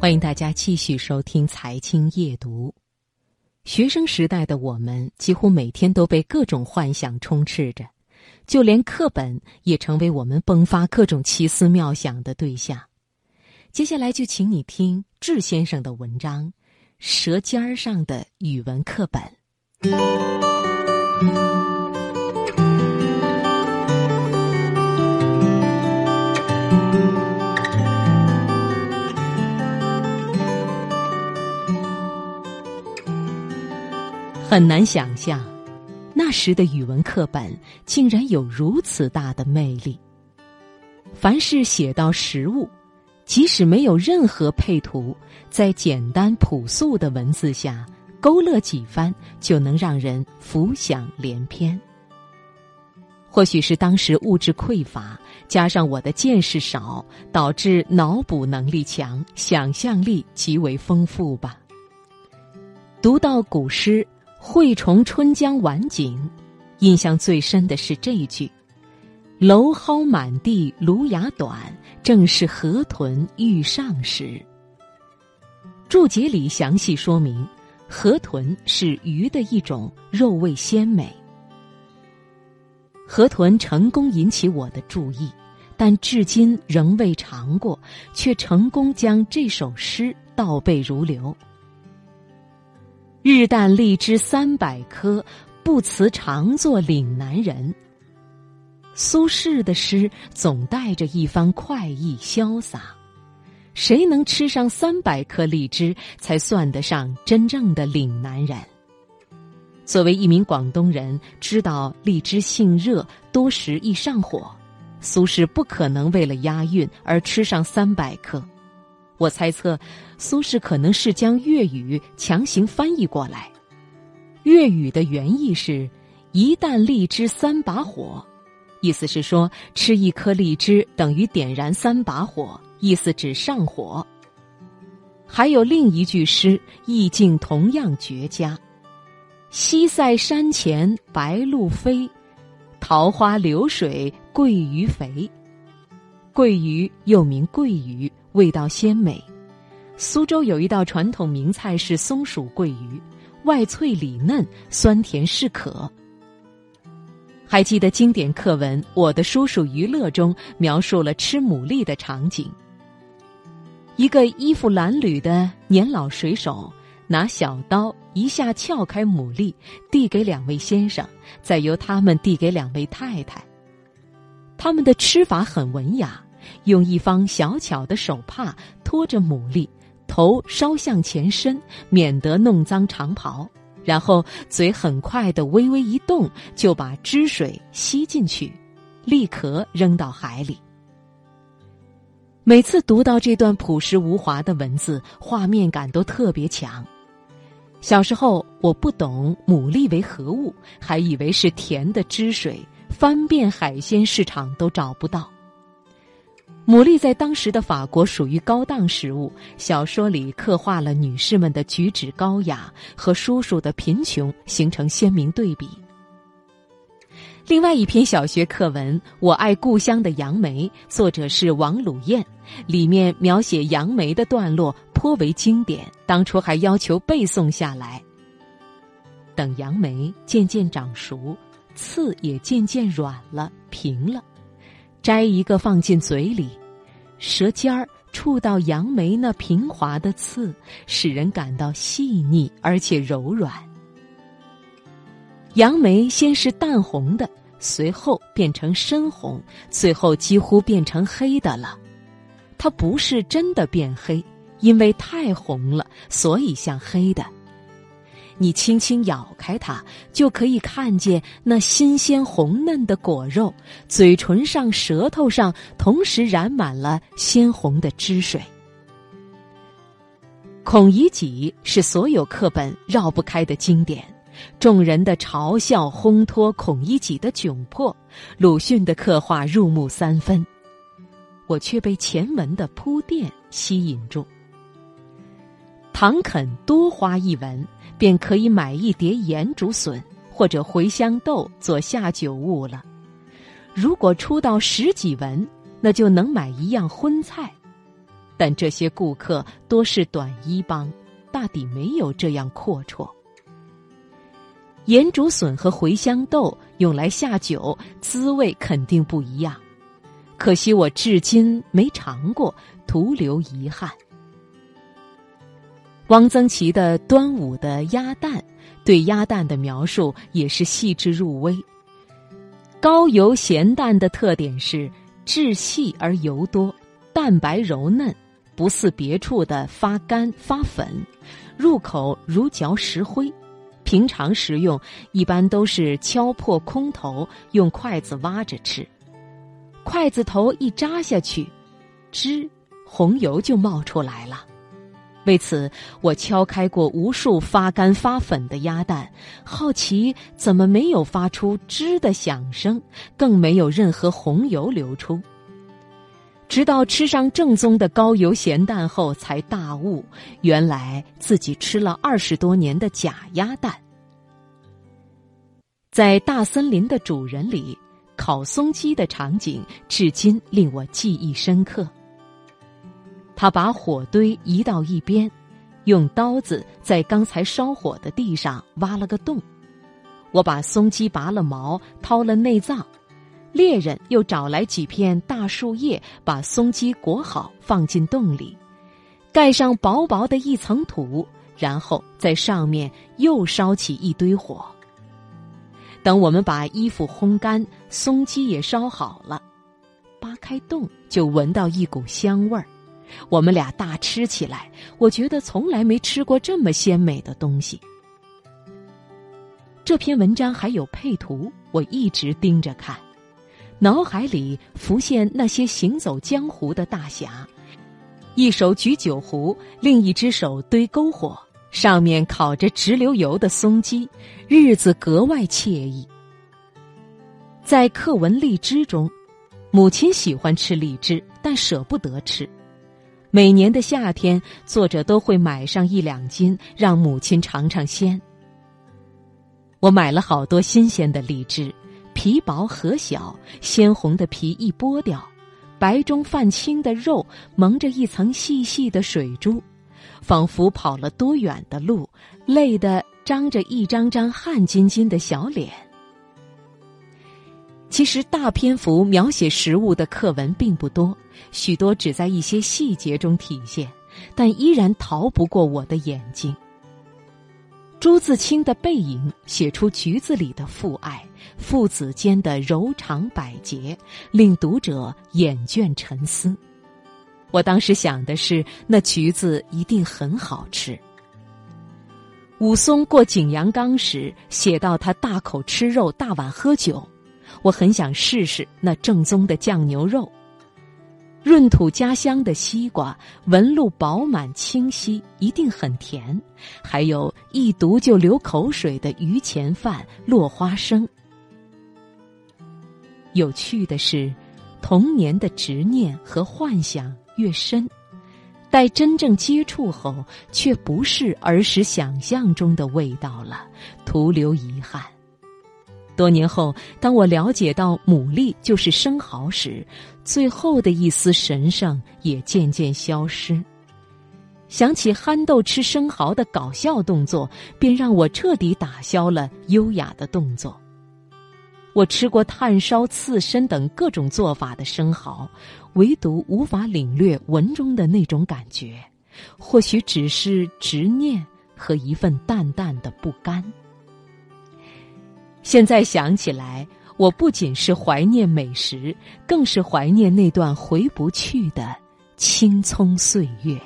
欢迎大家继续收听《财经夜读》。学生时代的我们，几乎每天都被各种幻想充斥着，就连课本也成为我们迸发各种奇思妙想的对象。接下来就请你听智先生的文章《舌尖上的语文课本》。很难想象，那时的语文课本竟然有如此大的魅力。凡是写到食物，即使没有任何配图，在简单朴素的文字下勾勒几番，就能让人浮想联翩。或许是当时物质匮乏，加上我的见识少，导致脑补能力强，想象力极为丰富吧。读到古诗。惠崇春江晚景，印象最深的是这一句：“蒌蒿满地芦芽短，正是河豚欲上时。”注解里详细说明，河豚是鱼的一种，肉味鲜美。河豚成功引起我的注意，但至今仍未尝过，却成功将这首诗倒背如流。日啖荔枝三百颗，不辞常作岭南人。苏轼的诗总带着一番快意潇洒，谁能吃上三百颗荔枝，才算得上真正的岭南人？作为一名广东人，知道荔枝性热，多食易上火，苏轼不可能为了押韵而吃上三百颗。我猜测，苏轼可能是将粤语强行翻译过来。粤语的原意是“一旦荔枝三把火”，意思是说吃一颗荔枝等于点燃三把火，意思指上火。还有另一句诗，意境同样绝佳：“西塞山前白鹭飞，桃花流水鳜鱼肥。”鳜鱼又名桂鱼。味道鲜美，苏州有一道传统名菜是松鼠桂鱼，外脆里嫩，酸甜适可。还记得经典课文《我的叔叔于乐》中描述了吃牡蛎的场景：一个衣服褴褛的年老水手拿小刀一下撬开牡蛎，递给两位先生，再由他们递给两位太太。他们的吃法很文雅。用一方小巧的手帕托着牡蛎，头稍向前伸，免得弄脏长袍。然后嘴很快的微微一动，就把汁水吸进去，立刻扔到海里。每次读到这段朴实无华的文字，画面感都特别强。小时候我不懂牡蛎为何物，还以为是甜的汁水，翻遍海鲜市场都找不到。牡蛎在当时的法国属于高档食物。小说里刻画了女士们的举止高雅和叔叔的贫穷，形成鲜明对比。另外一篇小学课文《我爱故乡的杨梅》，作者是王鲁彦，里面描写杨梅的段落颇为经典，当初还要求背诵下来。等杨梅渐渐长熟，刺也渐渐软了、平了。摘一个放进嘴里，舌尖儿触到杨梅那平滑的刺，使人感到细腻而且柔软。杨梅先是淡红的，随后变成深红，最后几乎变成黑的了。它不是真的变黑，因为太红了，所以像黑的。你轻轻咬开它，就可以看见那新鲜红嫩的果肉，嘴唇上、舌头上同时染满了鲜红的汁水。孔乙己是所有课本绕不开的经典，众人的嘲笑、烘托孔乙己的窘迫，鲁迅的刻画入木三分，我却被前文的铺垫吸引住。唐肯多花一文。便可以买一碟盐竹笋或者茴香豆做下酒物了。如果出到十几文，那就能买一样荤菜。但这些顾客多是短衣帮，大抵没有这样阔绰。盐竹笋和茴香豆用来下酒，滋味肯定不一样。可惜我至今没尝过，徒留遗憾。汪曾祺的《端午的鸭蛋》对鸭蛋的描述也是细致入微。高油咸蛋的特点是质细而油多，蛋白柔嫩，不似别处的发干发粉，入口如嚼石灰。平常食用一般都是敲破空头，用筷子挖着吃。筷子头一扎下去，汁红油就冒出来了。为此，我敲开过无数发干发粉的鸭蛋，好奇怎么没有发出吱的响声，更没有任何红油流出。直到吃上正宗的高油咸蛋后，才大悟，原来自己吃了二十多年的假鸭蛋。在大森林的主人里，烤松鸡的场景至今令我记忆深刻。他把火堆移到一边，用刀子在刚才烧火的地上挖了个洞。我把松鸡拔了毛，掏了内脏，猎人又找来几片大树叶，把松鸡裹好，放进洞里，盖上薄薄的一层土，然后在上面又烧起一堆火。等我们把衣服烘干，松鸡也烧好了，扒开洞就闻到一股香味儿。我们俩大吃起来，我觉得从来没吃过这么鲜美的东西。这篇文章还有配图，我一直盯着看，脑海里浮现那些行走江湖的大侠，一手举酒壶，另一只手堆篝火，上面烤着直流油的松鸡，日子格外惬意。在课文荔枝中，母亲喜欢吃荔枝，但舍不得吃。每年的夏天，作者都会买上一两斤，让母亲尝尝鲜。我买了好多新鲜的荔枝，皮薄核小，鲜红的皮一剥掉，白中泛青的肉蒙着一层细细的水珠，仿佛跑了多远的路，累得张着一张张汗津津的小脸。其实大篇幅描写食物的课文并不多，许多只在一些细节中体现，但依然逃不过我的眼睛。朱自清的背影写出橘子里的父爱，父子间的柔肠百结，令读者眼倦沉思。我当时想的是，那橘子一定很好吃。武松过景阳冈时，写到他大口吃肉，大碗喝酒。我很想试试那正宗的酱牛肉，闰土家乡的西瓜，纹路饱满清晰，一定很甜。还有一读就流口水的榆钱饭、落花生。有趣的是，童年的执念和幻想越深，待真正接触后，却不是儿时想象中的味道了，徒留遗憾。多年后，当我了解到牡蛎就是生蚝时，最后的一丝神圣也渐渐消失。想起憨豆吃生蚝的搞笑动作，便让我彻底打消了优雅的动作。我吃过炭烧、刺身等各种做法的生蚝，唯独无法领略文中的那种感觉，或许只是执念和一份淡淡的不甘。现在想起来，我不仅是怀念美食，更是怀念那段回不去的青葱岁月。